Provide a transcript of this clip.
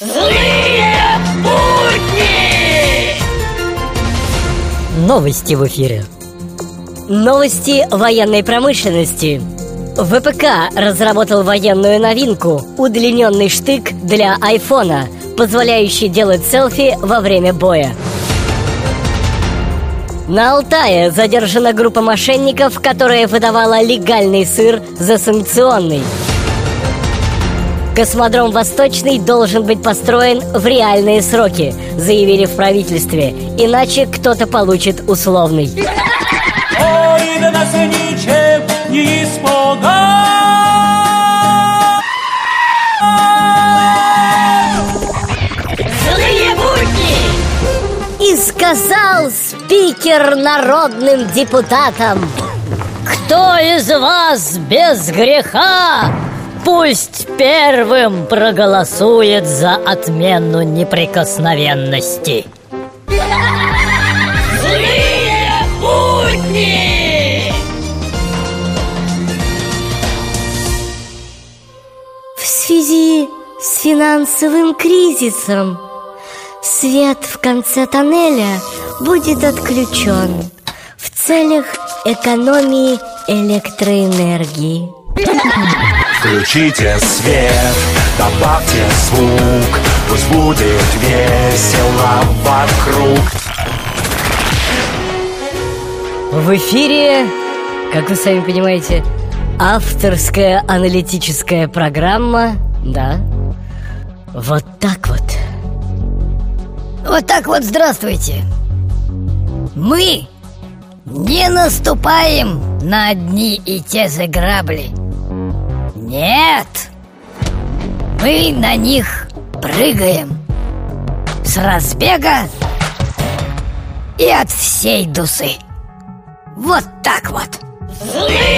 Злые будни! Новости в эфире. Новости военной промышленности. ВПК разработал военную новинку – удлиненный штык для айфона, позволяющий делать селфи во время боя. На Алтае задержана группа мошенников, которая выдавала легальный сыр за санкционный. Космодром «Восточный» должен быть построен в реальные сроки, заявили в правительстве, иначе кто-то получит условный. Ой, да нас ничем не! И сказал спикер народным депутатам Кто из вас без греха Пусть первым проголосует за отмену неприкосновенности Злые будни! В связи с финансовым кризисом свет в конце тоннеля будет отключен в целях экономии электроэнергии. Включите свет, добавьте звук Пусть будет весело вокруг. В эфире, как вы сами понимаете, авторская аналитическая программа, да, вот так вот. Вот так вот здравствуйте. Мы не наступаем на одни и те же грабли Нет! Мы на них прыгаем. С разбега и от всей дусы. Вот так вот. Злые